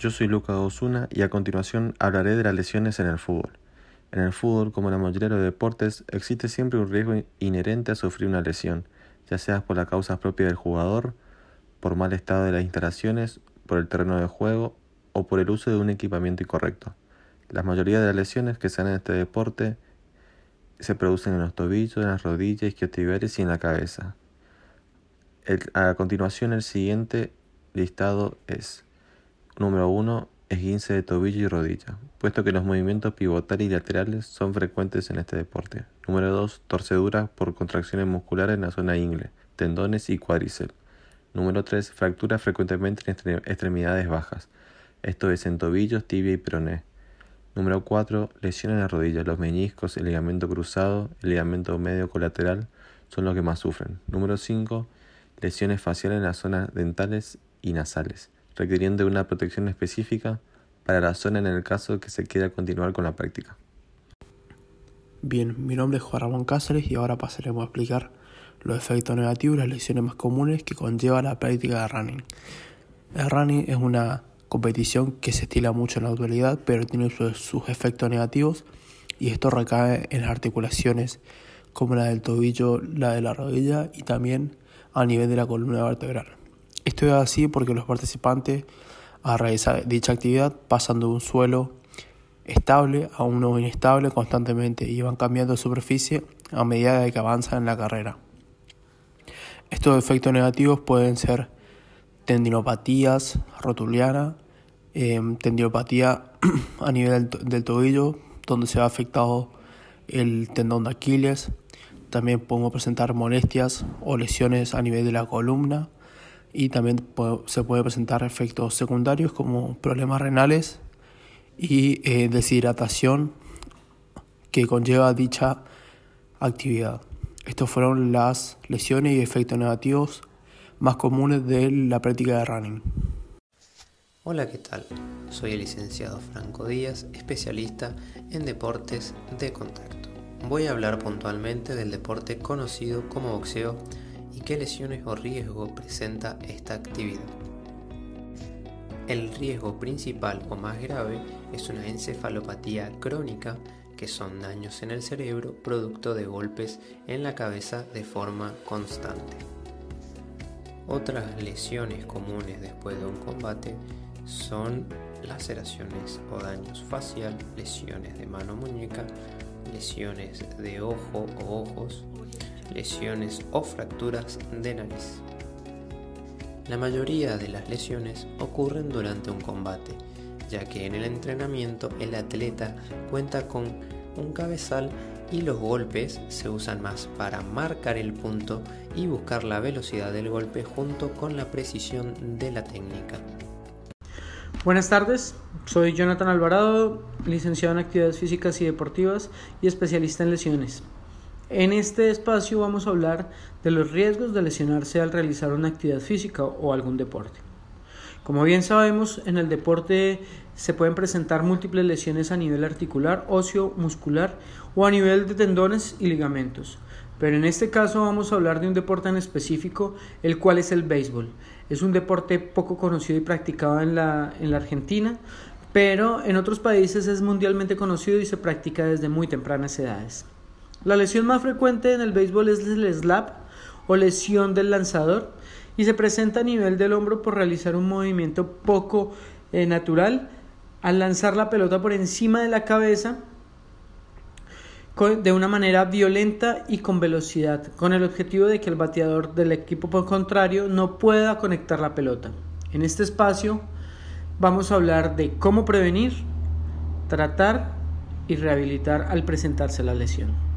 Yo soy Lucas Osuna y a continuación hablaré de las lesiones en el fútbol. En el fútbol, como en la mayoría de los deportes, existe siempre un riesgo inherente a sufrir una lesión, ya sea por la causa propia del jugador, por mal estado de las instalaciones, por el terreno de juego o por el uso de un equipamiento incorrecto. La mayoría de las lesiones que se dan en este deporte se producen en los tobillos, en las rodillas, isquiotibiales y en la cabeza. a continuación, el siguiente listado es Número 1. Esguince de tobillo y rodilla, puesto que los movimientos pivotales y laterales son frecuentes en este deporte. Número 2. Torceduras por contracciones musculares en la zona ingle, tendones y cuádriceps. Número 3. Fracturas frecuentemente en extremidades bajas, esto es en tobillos, tibia y peroné. Número 4. Lesiones en la rodilla, los meñiscos, el ligamento cruzado, el ligamento medio colateral son los que más sufren. Número 5. Lesiones faciales en las zonas dentales y nasales requiriendo una protección específica para la zona en el caso que se quiera continuar con la práctica. Bien, mi nombre es Juan Ramón Cáceres y ahora pasaremos a explicar los efectos negativos y las lesiones más comunes que conlleva la práctica de running. El running es una competición que se estila mucho en la actualidad, pero tiene sus, efectos negativos y esto recae en las articulaciones como la del tobillo, la de la rodilla y también a nivel de la columna vertebral. Esto es así porque los participantes a realizar dicha actividad pasan de un suelo estable a uno inestable constantemente y van cambiando de superficie a medida que avanzan en la carrera. Estos efectos negativos pueden ser tendinopatías rotuliana, em, tendinopatía a nivel del, tobillo, donde se ha afectado el tendón de Aquiles. También podemos presentar molestias o lesiones a nivel de la columna y también se puede presentar efectos secundarios como problemas renales y eh, deshidratación que conlleva dicha actividad. Estas fueron las lesiones y efectos negativos más comunes de la práctica de running. Hola, ¿qué tal? Soy el licenciado Franco Díaz, especialista en deportes de contacto. Voy a hablar puntualmente del deporte conocido como boxeo y qué lesiones o riesgo presenta esta actividad. El riesgo principal o más grave es una encefalopatía crónica, que son daños en el cerebro producto de golpes en la cabeza de forma constante. Otras lesiones comunes después de un combate son laceraciones o daños facial, lesiones de mano muñeca, lesiones de ojo o ojos, lesiones o fracturas de nariz. La mayoría de las lesiones ocurren durante un combate, ya que en el entrenamiento el atleta cuenta con un cabezal y los golpes se usan más para marcar el punto y buscar la velocidad del golpe junto con la precisión de la técnica. Buenas tardes, soy Jonathan Alvarado, licenciado en actividades físicas y deportivas y especialista en lesiones. En este espacio vamos a hablar de los riesgos de lesionarse al realizar una actividad física o algún deporte. Como bien sabemos, en el deporte se pueden presentar múltiples lesiones a nivel articular, óseo, muscular o a nivel de tendones y ligamentos. Pero en este caso vamos a hablar de un deporte en específico, el cual es el béisbol. Es un deporte poco conocido y practicado en la, en la Argentina, pero en otros países es mundialmente conocido y se practica desde muy tempranas edades. La lesión más frecuente en el béisbol es el slap o lesión del lanzador y se presenta a nivel del hombro por realizar un movimiento poco eh, natural al lanzar la pelota por encima de la cabeza de una manera violenta y con velocidad, con el objetivo de que el bateador del equipo por contrario no pueda conectar la pelota. En este espacio vamos a hablar de cómo prevenir, tratar y rehabilitar al presentarse la lesión.